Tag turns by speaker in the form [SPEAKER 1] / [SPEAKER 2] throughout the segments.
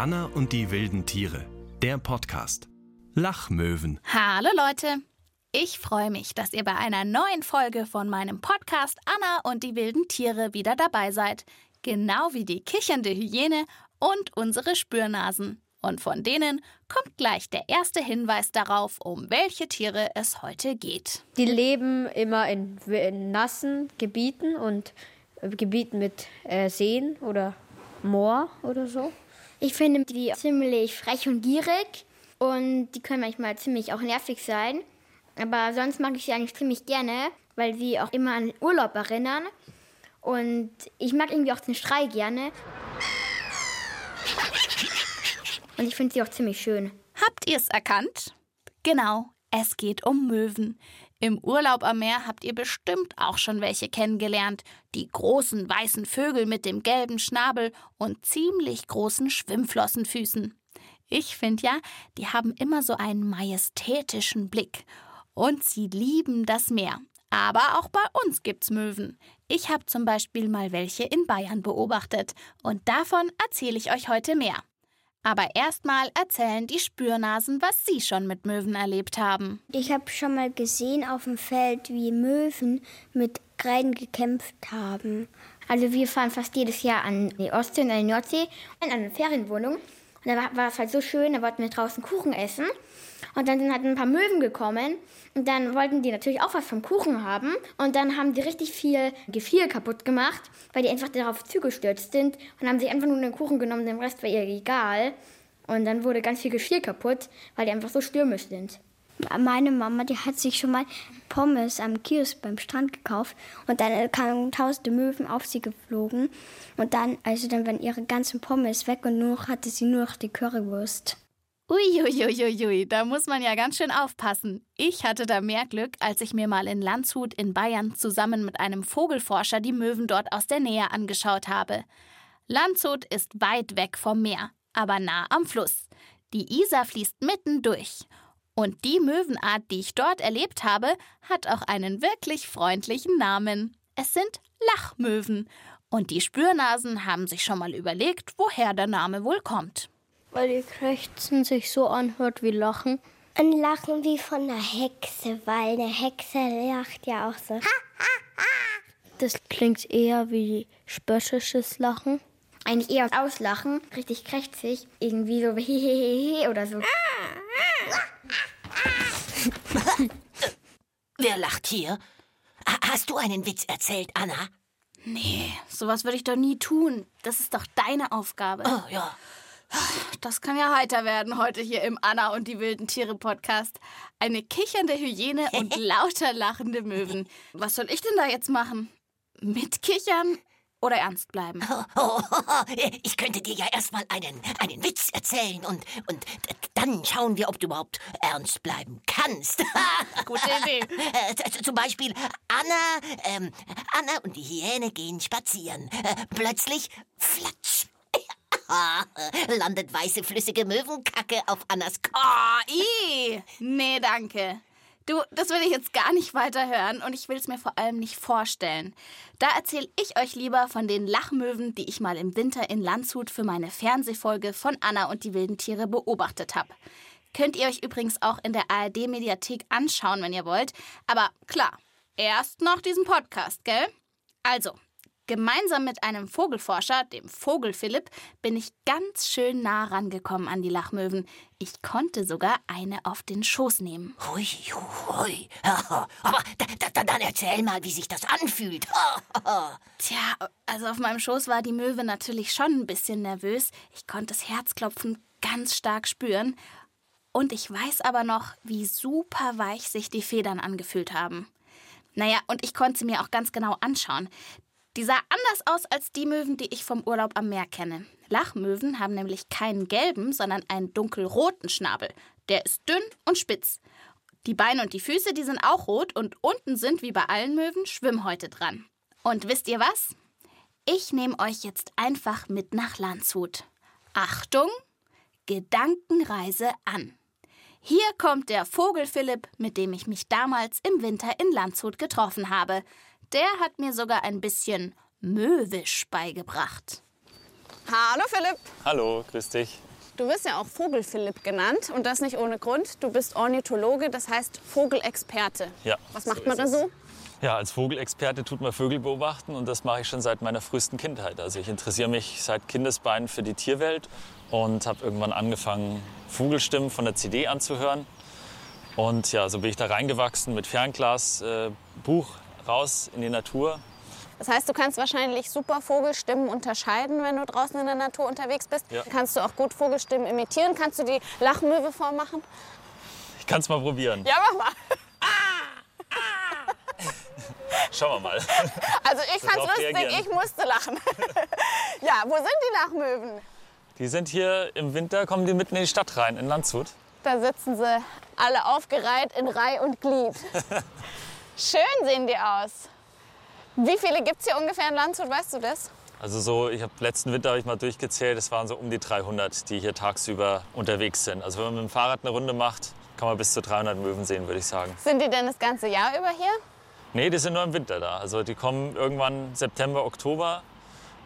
[SPEAKER 1] Anna und die wilden Tiere, der Podcast. Lachmöwen.
[SPEAKER 2] Hallo Leute! Ich freue mich, dass ihr bei einer neuen Folge von meinem Podcast Anna und die wilden Tiere wieder dabei seid. Genau wie die kichernde Hyäne und unsere Spürnasen. Und von denen kommt gleich der erste Hinweis darauf, um welche Tiere es heute geht.
[SPEAKER 3] Die leben immer in, in nassen Gebieten und äh, Gebieten mit äh, Seen oder Moor oder so.
[SPEAKER 4] Ich finde die ziemlich frech und gierig und die können manchmal ziemlich auch nervig sein. Aber sonst mag ich sie eigentlich ziemlich gerne, weil sie auch immer an Urlaub erinnern. Und ich mag irgendwie auch den Schrei gerne. Und ich finde sie auch ziemlich schön.
[SPEAKER 2] Habt ihr es erkannt? Genau, es geht um Möwen. Im Urlaub am Meer habt ihr bestimmt auch schon welche kennengelernt. Die großen weißen Vögel mit dem gelben Schnabel und ziemlich großen Schwimmflossenfüßen. Ich finde ja, die haben immer so einen majestätischen Blick. Und sie lieben das Meer. Aber auch bei uns gibt's Möwen. Ich habe zum Beispiel mal welche in Bayern beobachtet. Und davon erzähle ich euch heute mehr. Aber erstmal erzählen die Spürnasen, was sie schon mit Möwen erlebt haben.
[SPEAKER 4] Ich habe schon mal gesehen auf dem Feld, wie Möwen mit Kreiden gekämpft haben. Also wir fahren fast jedes Jahr an die Ostsee und an die Nordsee in eine Ferienwohnung. Und da war, war es halt so schön, da wollten wir draußen Kuchen essen. Und dann sind halt ein paar Möwen gekommen und dann wollten die natürlich auch was vom Kuchen haben. Und dann haben die richtig viel Gefiel kaputt gemacht, weil die einfach darauf zugestürzt sind und haben sich einfach nur den Kuchen genommen, dem Rest war ihr egal. Und dann wurde ganz viel Gefiel kaputt, weil die einfach so stürmisch sind. Meine Mama, die hat sich schon mal Pommes am Kiosk beim Strand gekauft und dann kamen tausende Möwen auf sie geflogen und dann, also dann waren ihre ganzen Pommes weg und nur hatte sie nur noch die Currywurst.
[SPEAKER 2] Uiuiuiui, da muss man ja ganz schön aufpassen. Ich hatte da mehr Glück, als ich mir mal in Landshut in Bayern zusammen mit einem Vogelforscher die Möwen dort aus der Nähe angeschaut habe. Landshut ist weit weg vom Meer, aber nah am Fluss. Die Isar fließt mitten durch. Und die Möwenart, die ich dort erlebt habe, hat auch einen wirklich freundlichen Namen. Es sind Lachmöwen. Und die Spürnasen haben sich schon mal überlegt, woher der Name wohl kommt
[SPEAKER 3] weil ihr Krächzen sich so anhört wie Lachen.
[SPEAKER 4] Ein Lachen wie von einer Hexe, weil eine Hexe lacht ja auch so.
[SPEAKER 3] Das klingt eher wie spöttisches Lachen.
[SPEAKER 4] Eigentlich eher auslachen, richtig krächzig, irgendwie so hehehe oder so.
[SPEAKER 5] Wer lacht hier? Hast du einen Witz erzählt, Anna?
[SPEAKER 2] Nee, sowas würde ich doch nie tun. Das ist doch deine Aufgabe.
[SPEAKER 5] Oh ja.
[SPEAKER 2] Das kann ja heiter werden heute hier im Anna und die wilden Tiere Podcast. Eine kichernde Hyäne und lauter lachende Möwen. Was soll ich denn da jetzt machen? Mitkichern oder ernst bleiben?
[SPEAKER 5] Oh, oh, oh, ich könnte dir ja erstmal einen, einen Witz erzählen und, und dann schauen wir, ob du überhaupt ernst bleiben kannst.
[SPEAKER 2] Gute Idee.
[SPEAKER 5] Äh, zum Beispiel Anna, ähm, Anna und die Hyäne gehen spazieren. Äh, plötzlich flatsch landet weiße flüssige Möwenkacke auf Annas Kopf.
[SPEAKER 2] Nee, danke. Du, das will ich jetzt gar nicht weiter hören und ich will es mir vor allem nicht vorstellen. Da erzähle ich euch lieber von den Lachmöwen, die ich mal im Winter in Landshut für meine Fernsehfolge von Anna und die wilden Tiere beobachtet habe. Könnt ihr euch übrigens auch in der ARD-Mediathek anschauen, wenn ihr wollt. Aber klar, erst nach diesem Podcast, gell? Also, Gemeinsam mit einem Vogelforscher, dem Vogel Philipp, bin ich ganz schön nah rangekommen an die Lachmöwen. Ich konnte sogar eine auf den Schoß nehmen.
[SPEAKER 5] Hui, hui. Aber da, da, dann erzähl mal, wie sich das anfühlt.
[SPEAKER 2] Tja, also auf meinem Schoß war die Möwe natürlich schon ein bisschen nervös. Ich konnte das Herzklopfen ganz stark spüren. Und ich weiß aber noch, wie super weich sich die Federn angefühlt haben. Naja, und ich konnte sie mir auch ganz genau anschauen. Die sah anders aus als die Möwen, die ich vom Urlaub am Meer kenne. Lachmöwen haben nämlich keinen gelben, sondern einen dunkelroten Schnabel. Der ist dünn und spitz. Die Beine und die Füße, die sind auch rot und unten sind wie bei allen Möwen Schwimmhäute dran. Und wisst ihr was? Ich nehme euch jetzt einfach mit nach Landshut. Achtung, Gedankenreise an. Hier kommt der Vogel Philipp, mit dem ich mich damals im Winter in Landshut getroffen habe. Der hat mir sogar ein bisschen Möwisch beigebracht.
[SPEAKER 6] Hallo Philipp.
[SPEAKER 7] Hallo, grüß dich.
[SPEAKER 6] Du wirst ja auch Vogel Philipp genannt und das nicht ohne Grund. Du bist Ornithologe, das heißt Vogelexperte.
[SPEAKER 7] Ja,
[SPEAKER 6] Was
[SPEAKER 7] so
[SPEAKER 6] macht man
[SPEAKER 7] ist
[SPEAKER 6] da so?
[SPEAKER 7] Ja, als Vogelexperte tut man Vögel beobachten und das mache ich schon seit meiner frühesten Kindheit. Also ich interessiere mich seit Kindesbeinen für die Tierwelt und habe irgendwann angefangen, Vogelstimmen von der CD anzuhören. Und ja, so bin ich da reingewachsen mit Fernglas, äh, Buch raus in die Natur.
[SPEAKER 6] Das heißt, du kannst wahrscheinlich super Vogelstimmen unterscheiden, wenn du draußen in der Natur unterwegs bist.
[SPEAKER 7] Ja.
[SPEAKER 6] Kannst du auch gut Vogelstimmen imitieren? Kannst du die Lachmöwe vormachen?
[SPEAKER 7] Ich kann es mal probieren.
[SPEAKER 6] Ja, mach mal.
[SPEAKER 7] Schauen wir mal.
[SPEAKER 6] Also ich fand's
[SPEAKER 7] Darauf
[SPEAKER 6] lustig,
[SPEAKER 7] reagieren.
[SPEAKER 6] ich musste lachen. ja, wo sind die Lachmöwen?
[SPEAKER 7] Die sind hier im Winter, kommen die mitten in die Stadt rein, in Landshut.
[SPEAKER 6] Da sitzen sie alle aufgereiht in Reih und Glied. Schön sehen die aus. Wie viele gibt es hier ungefähr in Landshut, weißt du das?
[SPEAKER 7] Also so, ich habe letzten Winter habe ich mal durchgezählt, es waren so um die 300, die hier tagsüber unterwegs sind. Also wenn man mit dem Fahrrad eine Runde macht, kann man bis zu 300 Möwen sehen, würde ich sagen.
[SPEAKER 6] Sind die denn das ganze Jahr über hier?
[SPEAKER 7] Nee, die sind nur im Winter da. Also die kommen irgendwann September, Oktober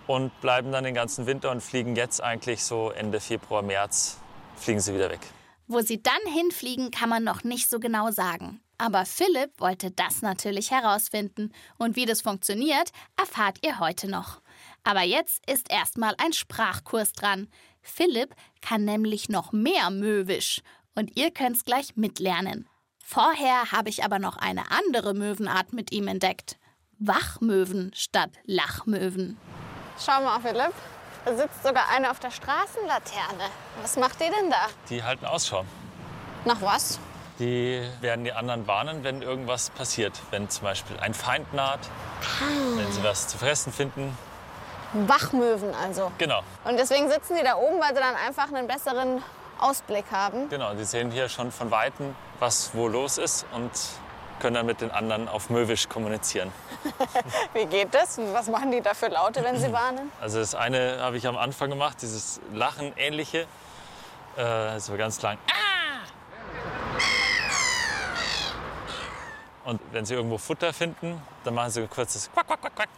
[SPEAKER 7] und bleiben dann den ganzen Winter und fliegen jetzt eigentlich so Ende Februar, März, fliegen sie wieder weg.
[SPEAKER 2] Wo sie dann hinfliegen, kann man noch nicht so genau sagen. Aber Philipp wollte das natürlich herausfinden. Und wie das funktioniert, erfahrt ihr heute noch. Aber jetzt ist erstmal ein Sprachkurs dran. Philipp kann nämlich noch mehr Möwisch. Und ihr könnt's gleich mitlernen. Vorher habe ich aber noch eine andere Möwenart mit ihm entdeckt. Wachmöwen statt Lachmöwen.
[SPEAKER 6] Schau mal, Philipp. Da sitzt sogar eine auf der Straßenlaterne. Was macht die denn da?
[SPEAKER 7] Die halten Ausschau.
[SPEAKER 6] Nach was?
[SPEAKER 7] Die werden die anderen warnen, wenn irgendwas passiert. Wenn zum Beispiel ein Feind naht, wenn sie was zu fressen finden.
[SPEAKER 6] Wachmöwen also.
[SPEAKER 7] Genau,
[SPEAKER 6] Und deswegen sitzen die da oben, weil sie dann einfach einen besseren Ausblick haben.
[SPEAKER 7] genau. Die sehen hier schon von Weitem, was wo los ist und können dann mit den anderen auf Möwisch kommunizieren.
[SPEAKER 6] Wie geht das? Und was machen die da für Laute, wenn sie warnen?
[SPEAKER 7] Also das eine habe ich am Anfang gemacht, dieses Lachen ähnliche. Äh, so ganz lang. Und wenn sie irgendwo Futter finden, dann machen sie ein kurzes Quack, Quack, Quack, Quack.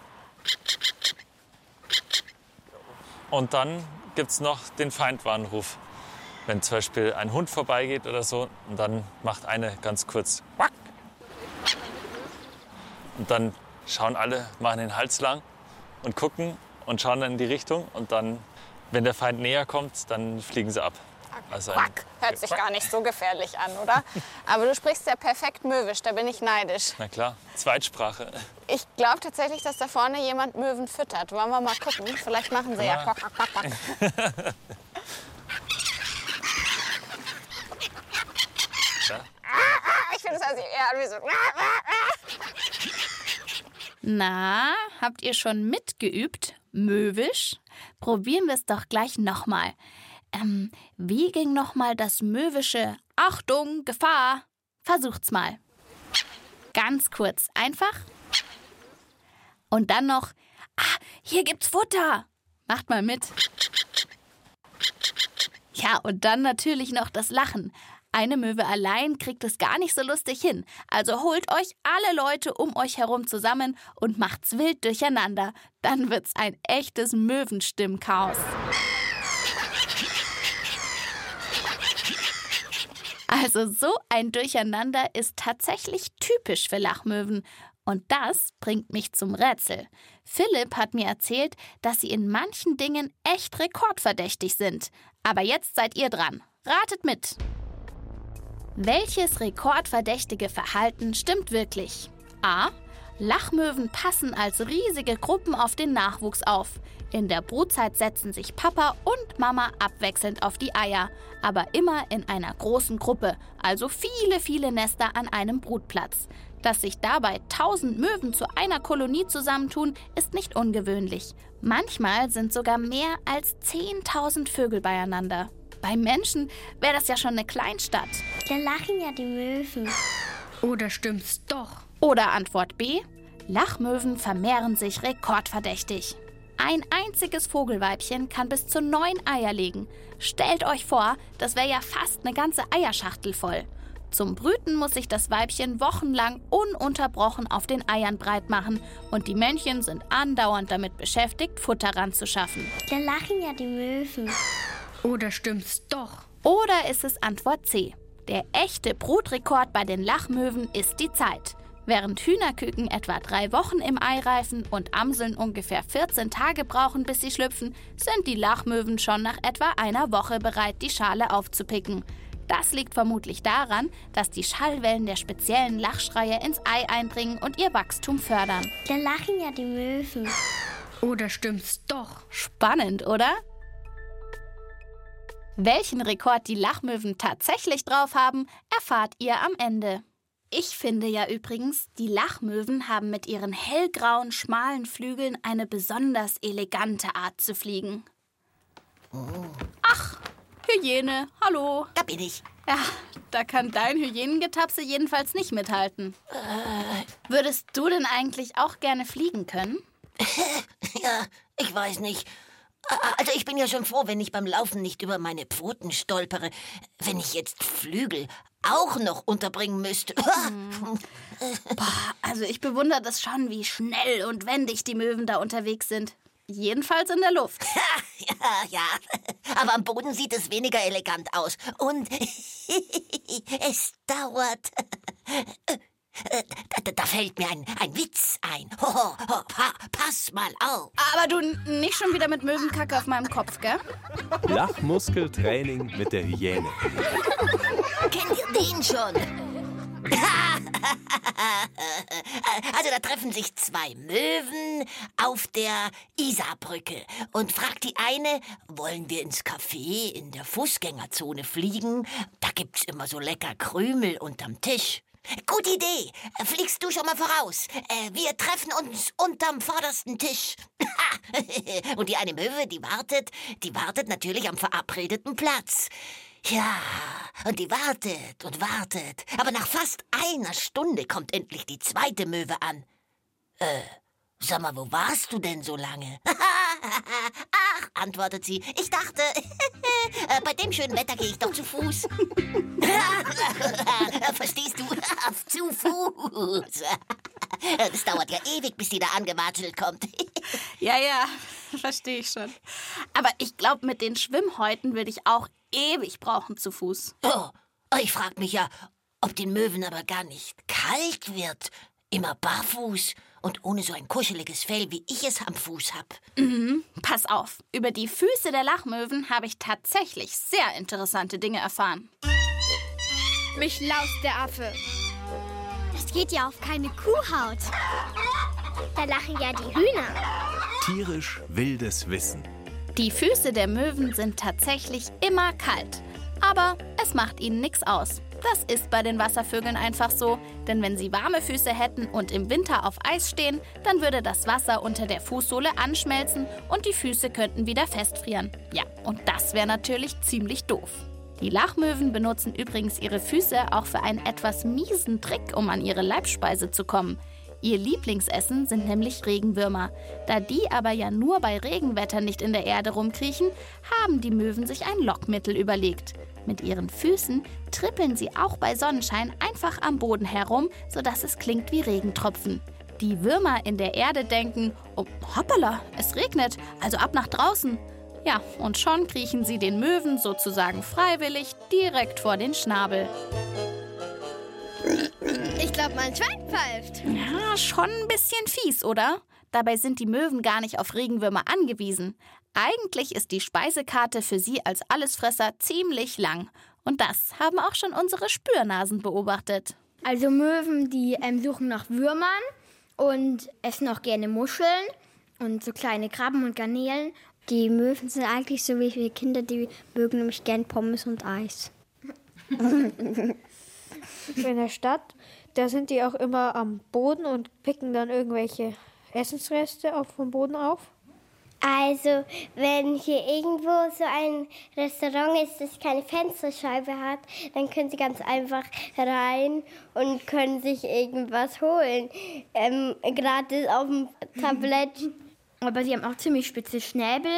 [SPEAKER 7] Und dann gibt es noch den Feindwarnruf. Wenn zum Beispiel ein Hund vorbeigeht oder so, und dann macht eine ganz kurz Quack. Und dann schauen alle, machen den Hals lang und gucken und schauen dann in die Richtung. Und dann, wenn der Feind näher kommt, dann fliegen sie ab. Also
[SPEAKER 6] Quack. Hört sich gar nicht so gefährlich an, oder? Aber du sprichst ja perfekt Möwisch, da bin ich neidisch.
[SPEAKER 7] Na klar, Zweitsprache.
[SPEAKER 6] Ich glaube tatsächlich, dass da vorne jemand Möwen füttert. Wollen wir mal gucken? Vielleicht machen sie ja
[SPEAKER 7] Ja.
[SPEAKER 6] quack, quack, quack, quack.
[SPEAKER 7] Ja.
[SPEAKER 6] Ich finde, das hört sich eher an wie so.
[SPEAKER 2] Na, habt ihr schon mitgeübt? Möwisch? Probieren wir es doch gleich nochmal. Ähm, wie ging nochmal das Möwische Achtung, Gefahr? Versucht's mal. Ganz kurz, einfach. Und dann noch, ah, hier gibt's Futter. Macht mal mit. Ja, und dann natürlich noch das Lachen. Eine Möwe allein kriegt es gar nicht so lustig hin. Also holt euch alle Leute um euch herum zusammen und macht's wild durcheinander. Dann wird's ein echtes Möwenstimmchaos. Also so ein Durcheinander ist tatsächlich typisch für Lachmöwen. Und das bringt mich zum Rätsel. Philipp hat mir erzählt, dass sie in manchen Dingen echt rekordverdächtig sind. Aber jetzt seid ihr dran. Ratet mit. Welches rekordverdächtige Verhalten stimmt wirklich? A. Lachmöwen passen als riesige Gruppen auf den Nachwuchs auf. In der Brutzeit setzen sich Papa und Mama abwechselnd auf die Eier, aber immer in einer großen Gruppe, also viele, viele Nester an einem Brutplatz. Dass sich dabei tausend Möwen zu einer Kolonie zusammentun, ist nicht ungewöhnlich. Manchmal sind sogar mehr als 10.000 Vögel beieinander. Bei Menschen wäre das ja schon eine Kleinstadt.
[SPEAKER 4] Da lachen ja die Möwen.
[SPEAKER 3] Oder stimmt's doch?
[SPEAKER 2] Oder Antwort B. Lachmöwen vermehren sich rekordverdächtig. Ein einziges Vogelweibchen kann bis zu neun Eier legen. Stellt euch vor, das wäre ja fast eine ganze Eierschachtel voll. Zum Brüten muss sich das Weibchen wochenlang ununterbrochen auf den Eiern breit machen und die Männchen sind andauernd damit beschäftigt, Futter ranzuschaffen.
[SPEAKER 4] Da lachen ja die Möwen.
[SPEAKER 3] Oder stimmt's doch?
[SPEAKER 2] Oder ist es Antwort C? Der echte Brutrekord bei den Lachmöwen ist die Zeit. Während Hühnerküken etwa drei Wochen im Ei reifen und Amseln ungefähr 14 Tage brauchen, bis sie schlüpfen, sind die Lachmöwen schon nach etwa einer Woche bereit, die Schale aufzupicken. Das liegt vermutlich daran, dass die Schallwellen der speziellen Lachschreie ins Ei eindringen und ihr Wachstum fördern.
[SPEAKER 4] Da lachen ja die Möwen.
[SPEAKER 3] Oder stimmt's doch?
[SPEAKER 2] Spannend, oder? Welchen Rekord die Lachmöwen tatsächlich drauf haben, erfahrt ihr am Ende. Ich finde ja übrigens, die Lachmöwen haben mit ihren hellgrauen, schmalen Flügeln eine besonders elegante Art zu fliegen. Ach, Hyäne, hallo.
[SPEAKER 5] Da bin ich.
[SPEAKER 2] Ja, da kann dein Hyänengetapse jedenfalls nicht mithalten. Würdest du denn eigentlich auch gerne fliegen können?
[SPEAKER 5] Ja, ich weiß nicht. Also ich bin ja schon froh, wenn ich beim Laufen nicht über meine Pfoten stolpere. Wenn ich jetzt Flügel auch noch unterbringen müsste.
[SPEAKER 2] Also ich bewundere das schon, wie schnell und wendig die Möwen da unterwegs sind. Jedenfalls in der Luft.
[SPEAKER 5] ja, ja. Aber am Boden sieht es weniger elegant aus. Und es dauert. Da, da, da fällt mir ein, ein Witz ein. Ho, ho, ho, pa, pass mal auf.
[SPEAKER 2] Aber du nicht schon wieder mit Möwenkacke auf meinem Kopf, gell?
[SPEAKER 1] Lachmuskeltraining mit der Hyäne.
[SPEAKER 5] Kennt ihr den schon? Also da treffen sich zwei Möwen auf der Isarbrücke und fragt die eine, wollen wir ins Café in der Fußgängerzone fliegen? Da gibt's immer so lecker Krümel unterm Tisch. Gute Idee. Fliegst du schon mal voraus? Äh, wir treffen uns unterm vordersten Tisch. und die eine Möwe, die wartet, die wartet natürlich am verabredeten Platz. Ja, und die wartet und wartet. Aber nach fast einer Stunde kommt endlich die zweite Möwe an. Äh, sag mal, wo warst du denn so lange? Ach, antwortet sie, ich dachte, äh, bei dem schönen Wetter gehe ich doch zu Fuß. Verstehst du? Zu Fuß. Das dauert ja ewig, bis die da angewatschelt kommt.
[SPEAKER 2] Ja, ja, verstehe ich schon. Aber ich glaube, mit den Schwimmhäuten würde ich auch ewig brauchen zu Fuß.
[SPEAKER 5] Oh, ich frag mich ja, ob den Möwen aber gar nicht kalt wird. Immer barfuß und ohne so ein kuscheliges Fell, wie ich es am Fuß hab.
[SPEAKER 2] Pass auf, über die Füße der Lachmöwen habe ich tatsächlich sehr interessante Dinge erfahren.
[SPEAKER 3] Mich laust der Affe.
[SPEAKER 4] Das geht ja auf keine Kuhhaut. Da lachen ja die Hühner.
[SPEAKER 1] Tierisch wildes Wissen.
[SPEAKER 2] Die Füße der Möwen sind tatsächlich immer kalt. Aber es macht ihnen nichts aus. Das ist bei den Wasservögeln einfach so, denn wenn sie warme Füße hätten und im Winter auf Eis stehen, dann würde das Wasser unter der Fußsohle anschmelzen und die Füße könnten wieder festfrieren. Ja, und das wäre natürlich ziemlich doof. Die Lachmöwen benutzen übrigens ihre Füße auch für einen etwas miesen Trick, um an ihre Leibspeise zu kommen. Ihr Lieblingsessen sind nämlich Regenwürmer. Da die aber ja nur bei Regenwetter nicht in der Erde rumkriechen, haben die Möwen sich ein Lockmittel überlegt. Mit ihren Füßen trippeln sie auch bei Sonnenschein einfach am Boden herum, sodass es klingt wie Regentropfen. Die Würmer in der Erde denken, oh, hoppala, es regnet, also ab nach draußen. Ja, und schon kriechen sie den Möwen sozusagen freiwillig direkt vor den Schnabel.
[SPEAKER 3] Ich glaube, mein Schwein pfeift.
[SPEAKER 2] Ja, schon ein bisschen fies, oder? Dabei sind die Möwen gar nicht auf Regenwürmer angewiesen. Eigentlich ist die Speisekarte für sie als Allesfresser ziemlich lang. Und das haben auch schon unsere Spürnasen beobachtet.
[SPEAKER 4] Also Möwen, die ähm, suchen nach Würmern und essen auch gerne Muscheln und so kleine Krabben und Garnelen. Die Möwen sind eigentlich so wie wir Kinder, die mögen nämlich gern Pommes und Eis.
[SPEAKER 3] In der Stadt, da sind die auch immer am Boden und picken dann irgendwelche Essensreste auf vom Boden auf.
[SPEAKER 8] Also, wenn hier irgendwo so ein Restaurant ist, das keine Fensterscheibe hat, dann können Sie ganz einfach rein und können sich irgendwas holen. Ähm, gratis auf dem Tablett.
[SPEAKER 4] Aber sie haben auch ziemlich spitze Schnäbel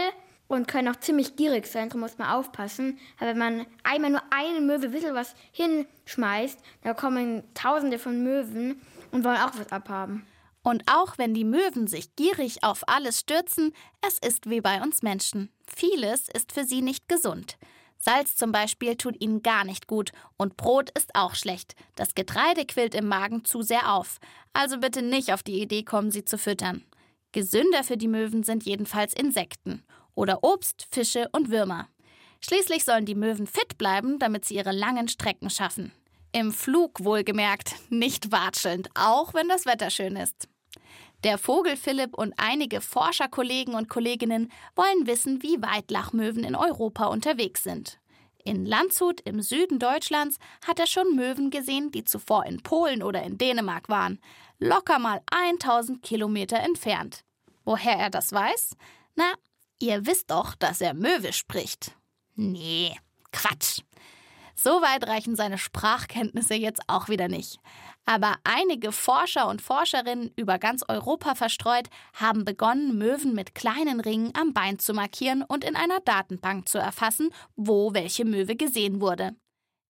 [SPEAKER 4] und können auch ziemlich gierig sein, darum muss man aufpassen. Aber wenn man einmal nur eine Möwe ein bisschen was hinschmeißt, da kommen tausende von Möwen und wollen auch was abhaben.
[SPEAKER 2] Und auch wenn die Möwen sich gierig auf alles stürzen, es ist wie bei uns Menschen. Vieles ist für sie nicht gesund. Salz zum Beispiel tut ihnen gar nicht gut und Brot ist auch schlecht. Das Getreide quillt im Magen zu sehr auf. Also bitte nicht auf die Idee kommen, sie zu füttern. Gesünder für die Möwen sind jedenfalls Insekten oder Obst, Fische und Würmer. Schließlich sollen die Möwen fit bleiben, damit sie ihre langen Strecken schaffen. Im Flug wohlgemerkt, nicht watschelnd, auch wenn das Wetter schön ist. Der Vogel Philipp und einige Forscherkollegen und Kolleginnen wollen wissen, wie weit Lachmöwen in Europa unterwegs sind. In Landshut im Süden Deutschlands hat er schon Möwen gesehen, die zuvor in Polen oder in Dänemark waren. Locker mal 1000 Kilometer entfernt. Woher er das weiß? Na, ihr wisst doch, dass er Möwe spricht. Nee, Quatsch. So weit reichen seine Sprachkenntnisse jetzt auch wieder nicht. Aber einige Forscher und Forscherinnen über ganz Europa verstreut haben begonnen, Möwen mit kleinen Ringen am Bein zu markieren und in einer Datenbank zu erfassen, wo welche Möwe gesehen wurde.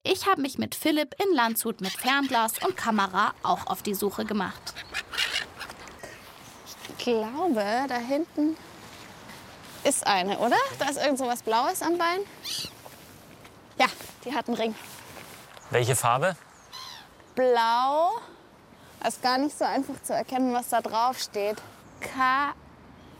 [SPEAKER 2] Ich habe mich mit Philipp in Landshut mit Fernglas und Kamera auch auf die Suche gemacht.
[SPEAKER 6] Ich glaube, da hinten ist eine, oder? Da ist irgend so was Blaues am Bein. Ja, die hat einen Ring.
[SPEAKER 7] Welche Farbe?
[SPEAKER 6] Blau. Das ist gar nicht so einfach zu erkennen, was da drauf steht.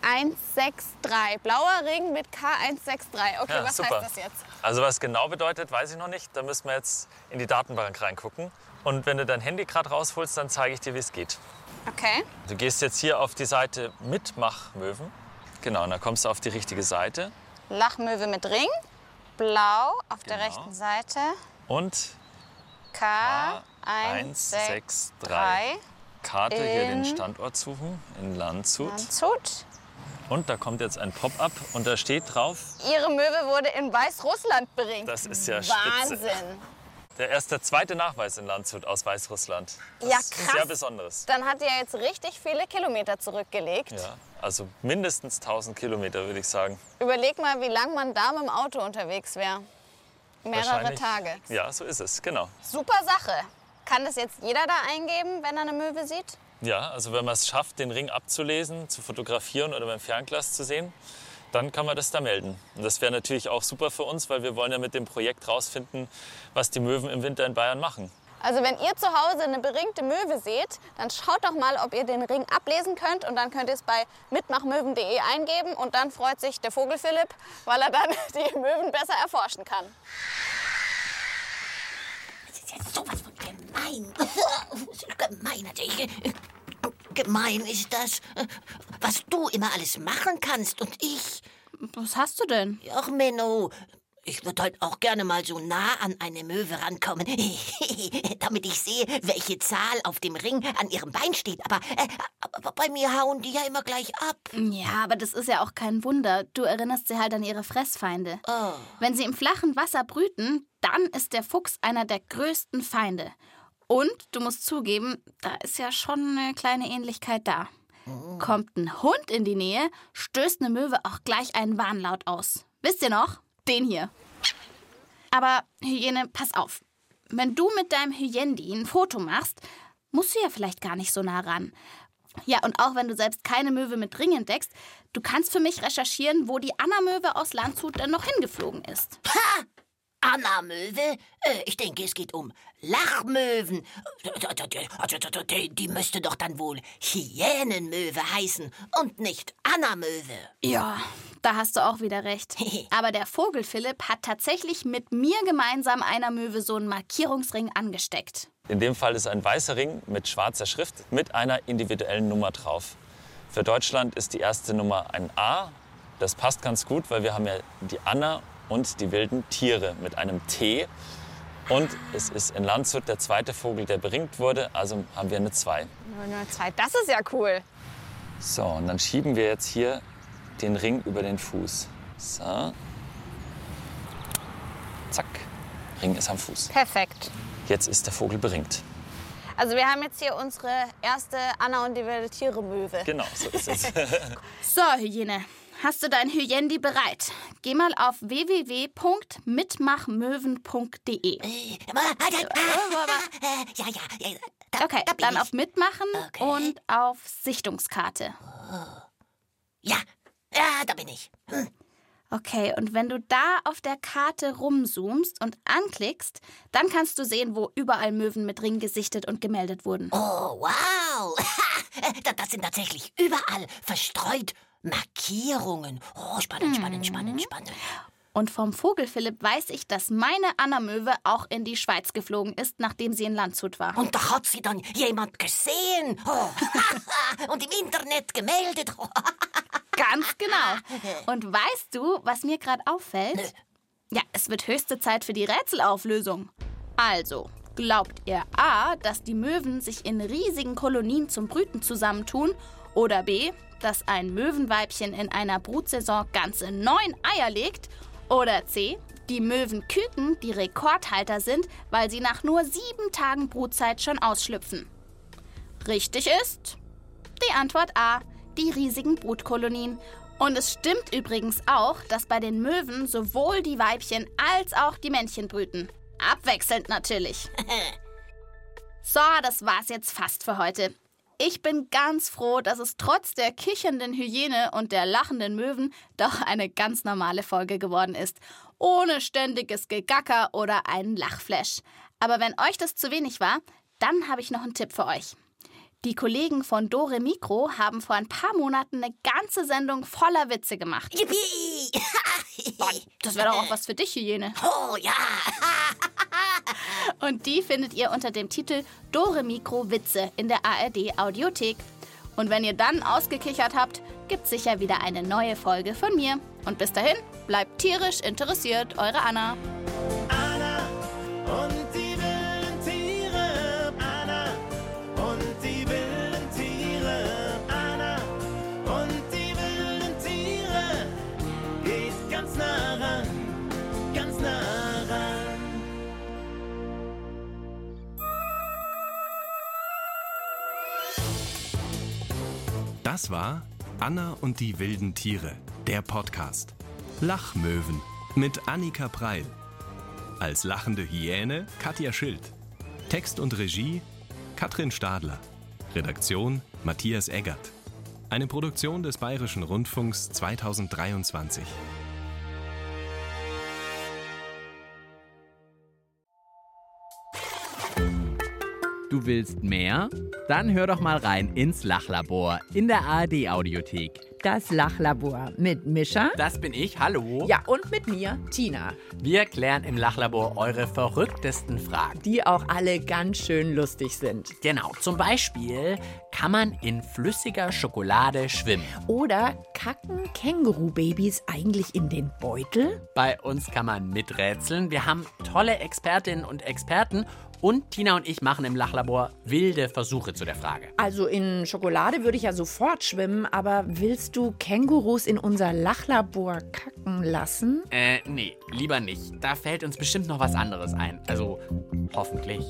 [SPEAKER 6] K163. Blauer Ring mit K163. Okay,
[SPEAKER 7] Ja,
[SPEAKER 6] was
[SPEAKER 7] super.
[SPEAKER 6] heißt das jetzt?
[SPEAKER 7] Also was genau bedeutet, weiß ich noch nicht. Da müssen wir jetzt in die Datenbank reingucken. Und wenn du dein Handy gerade rausholst, dann zeige ich dir, wie es geht.
[SPEAKER 6] Okay.
[SPEAKER 7] Du gehst jetzt hier auf die Seite Mitmachmöwen. Genau, und dann kommst du auf die richtige Seite.
[SPEAKER 6] Lachmöwe mit Ring. Blau auf der
[SPEAKER 7] Genau.
[SPEAKER 6] rechten Seite.
[SPEAKER 7] Und
[SPEAKER 6] K163.
[SPEAKER 7] Karte hier den Standort suchen in Landshut.
[SPEAKER 6] Landshut.
[SPEAKER 7] Und da kommt jetzt ein Pop-up und da steht drauf,
[SPEAKER 6] Ihre Möwe wurde in Weißrussland beringt.
[SPEAKER 7] das ist ja spitze.
[SPEAKER 6] Wahnsinn.
[SPEAKER 7] Der erste, zweite Nachweis in Landshut aus Weißrussland. Das
[SPEAKER 6] Ja, krass.
[SPEAKER 7] Sehr Besonderes.
[SPEAKER 6] Dann hat er jetzt richtig viele Kilometer zurückgelegt.
[SPEAKER 7] Ja, also mindestens 1000 Kilometer, würde ich sagen.
[SPEAKER 6] Überleg mal, wie lange man da mit dem Auto unterwegs wäre. Mehrere Tage.
[SPEAKER 7] Ja, so ist es, genau.
[SPEAKER 6] Super Sache. Kann das jetzt jeder da eingeben, wenn er eine Möwe sieht?
[SPEAKER 7] Ja, also wenn man es schafft, den Ring abzulesen, zu fotografieren oder beim Fernglas zu sehen, dann kann man das da melden. Und das wäre natürlich auch super für uns, weil wir wollen ja mit dem Projekt rausfinden, was die Möwen im Winter in Bayern machen.
[SPEAKER 6] Also wenn ihr zu Hause eine beringte Möwe seht, dann schaut doch mal, ob ihr den Ring ablesen könnt und dann könnt ihr es bei mitmachmöwen.de eingeben und dann freut sich der Vogel Philipp, weil er dann die Möwen besser erforschen kann.
[SPEAKER 5] Das ist ja sowas von gemein. gemein natürlich. Gemein ist das, was du immer alles machen kannst und ich.
[SPEAKER 2] Was hast du denn?
[SPEAKER 5] Ach, Menno, ich würde halt auch gerne mal so nah an eine Möwe rankommen, damit ich sehe, welche Zahl auf dem Ring an ihrem Bein steht. Aber, äh, aber bei mir hauen die ja immer gleich ab.
[SPEAKER 2] Ja, aber das ist ja auch kein Wunder. Du erinnerst sie halt an ihre Fressfeinde.
[SPEAKER 5] Oh.
[SPEAKER 2] Wenn sie im flachen Wasser brüten, dann ist der Fuchs einer der größten Feinde. Und du musst zugeben, da ist ja schon eine kleine Ähnlichkeit da. Kommt ein Hund in die Nähe, stößt eine Möwe auch gleich einen Warnlaut aus. Wisst ihr noch? Den hier. Aber Hyäne, pass auf. Wenn du mit deinem Hyendi ein Foto machst, musst du ja vielleicht gar nicht so nah ran. Ja, und auch wenn du selbst keine Möwe mit Ring entdeckst, du kannst für mich recherchieren, wo die Anna-Möwe aus Landshut denn noch hingeflogen ist.
[SPEAKER 5] Ha! Anna Möwe? Äh, ich denke, es geht um Lachmöwen. Die, die müsste doch dann wohl Hyänenmöwe heißen und nicht Anna Möwe.
[SPEAKER 2] Ja, da hast du auch wieder recht. Aber der Vogel Philipp hat tatsächlich mit mir gemeinsam einer Möwe so einen Markierungsring angesteckt.
[SPEAKER 7] In dem Fall ist ein weißer Ring mit schwarzer Schrift mit einer individuellen Nummer drauf. Für Deutschland ist die erste Nummer ein A. Das passt ganz gut, weil wir haben ja die Anna und die wilden Tiere mit einem T. Und es ist in Landshut der zweite Vogel, der beringt wurde, also haben wir eine 2.
[SPEAKER 6] 002, das ist ja cool.
[SPEAKER 7] So, und dann schieben wir jetzt hier den Ring über den Fuß. So. Zack. Ring ist am Fuß.
[SPEAKER 6] Perfekt.
[SPEAKER 7] Jetzt ist der Vogel beringt.
[SPEAKER 6] Also wir haben jetzt hier unsere erste Anna und die wilde Tiere Möwe.
[SPEAKER 7] Genau, so ist es.
[SPEAKER 2] So, Hyäne, hast du dein Hyendi bereit? Geh mal auf www.mitmachmöwen.de.
[SPEAKER 5] Äh, aber, halt, halt, äh, ja, ja, ja.
[SPEAKER 2] Okay, dann auf Mitmachen
[SPEAKER 5] Okay.
[SPEAKER 2] und auf Sichtungskarte.
[SPEAKER 5] Ja, ja, da bin ich.
[SPEAKER 2] Okay, und wenn du da auf der Karte rumzoomst und anklickst, dann kannst du sehen, wo überall Möwen mit Ring gesichtet und gemeldet wurden.
[SPEAKER 5] Oh, wow. Da- Das sind tatsächlich überall verstreut Markierungen. Oh, spannend, spannend, spannend, spannend.
[SPEAKER 2] Und vom Vogelphilipp weiß ich, dass meine Anna-Möwe auch in die Schweiz geflogen ist, nachdem sie in Landshut war.
[SPEAKER 5] Und da hat sie dann jemand gesehen. Oh. Und im Internet gemeldet. Oh.
[SPEAKER 2] Ganz genau. Und weißt du, was mir gerade auffällt?
[SPEAKER 5] Nö.
[SPEAKER 2] Ja, es wird höchste Zeit für die Rätselauflösung. Also, glaubt ihr A, dass die Möwen sich in riesigen Kolonien zum Brüten zusammentun? Oder B, dass ein Möwenweibchen in einer Brutsaison ganze neun Eier legt? Oder C, die Möwenküken die Rekordhalter sind, weil sie nach nur sieben Tagen Brutzeit schon ausschlüpfen? Richtig ist die Antwort A, die riesigen Brutkolonien. Und es stimmt übrigens auch, dass bei den Möwen sowohl die Weibchen als auch die Männchen brüten. Abwechselnd natürlich. So, das war's jetzt fast für heute. Ich bin ganz froh, dass es trotz der kichernden Hyäne und der lachenden Möwen doch eine ganz normale Folge geworden ist. Ohne ständiges Gegacker oder einen Lachflash. Aber wenn euch das zu wenig war, dann habe ich noch einen Tipp für euch. Die Kollegen von Dore Mikro haben vor ein paar Monaten eine ganze Sendung voller Witze gemacht.
[SPEAKER 5] Yippie!
[SPEAKER 2] Das wäre doch auch was für dich, Hyäne.
[SPEAKER 5] Oh ja!
[SPEAKER 2] Und die findet ihr unter dem Titel Dore Mikro Witze in der ARD Audiothek. Und wenn ihr dann ausgekichert habt, gibt's sicher wieder eine neue Folge von mir. Und bis dahin, bleibt tierisch interessiert, eure Anna.
[SPEAKER 9] Anna
[SPEAKER 1] Das war Anna und die wilden Tiere, der Podcast. Lachmöwen mit Annika Preil. Als lachende Hyäne Katja Schild. Text und Regie Katrin Stadler. Redaktion Matthias Eggert. Eine Produktion des Bayerischen Rundfunks 2023.
[SPEAKER 10] Du willst mehr? Dann hör doch mal rein ins Lachlabor in der ARD Audiothek.
[SPEAKER 11] Das Lachlabor mit Mischa.
[SPEAKER 10] Das bin ich, hallo.
[SPEAKER 11] Ja, und mit mir, Tina.
[SPEAKER 10] Wir klären im Lachlabor eure verrücktesten Fragen.
[SPEAKER 11] Die auch alle ganz schön lustig sind.
[SPEAKER 10] Genau, zum Beispiel, kann man in flüssiger Schokolade schwimmen?
[SPEAKER 11] Oder kacken Kängurubabys eigentlich in den Beutel?
[SPEAKER 10] Bei uns kann man miträtseln. Wir haben tolle Expertinnen und Experten und Tina und ich machen im Lachlabor wilde Versuche zu der Frage.
[SPEAKER 11] Also in Schokolade würde ich ja sofort schwimmen, aber willst du Kängurus in unser Lachlabor kacken lassen?
[SPEAKER 10] Äh, nee, lieber nicht. Da fällt uns bestimmt noch was anderes ein. Also, hoffentlich.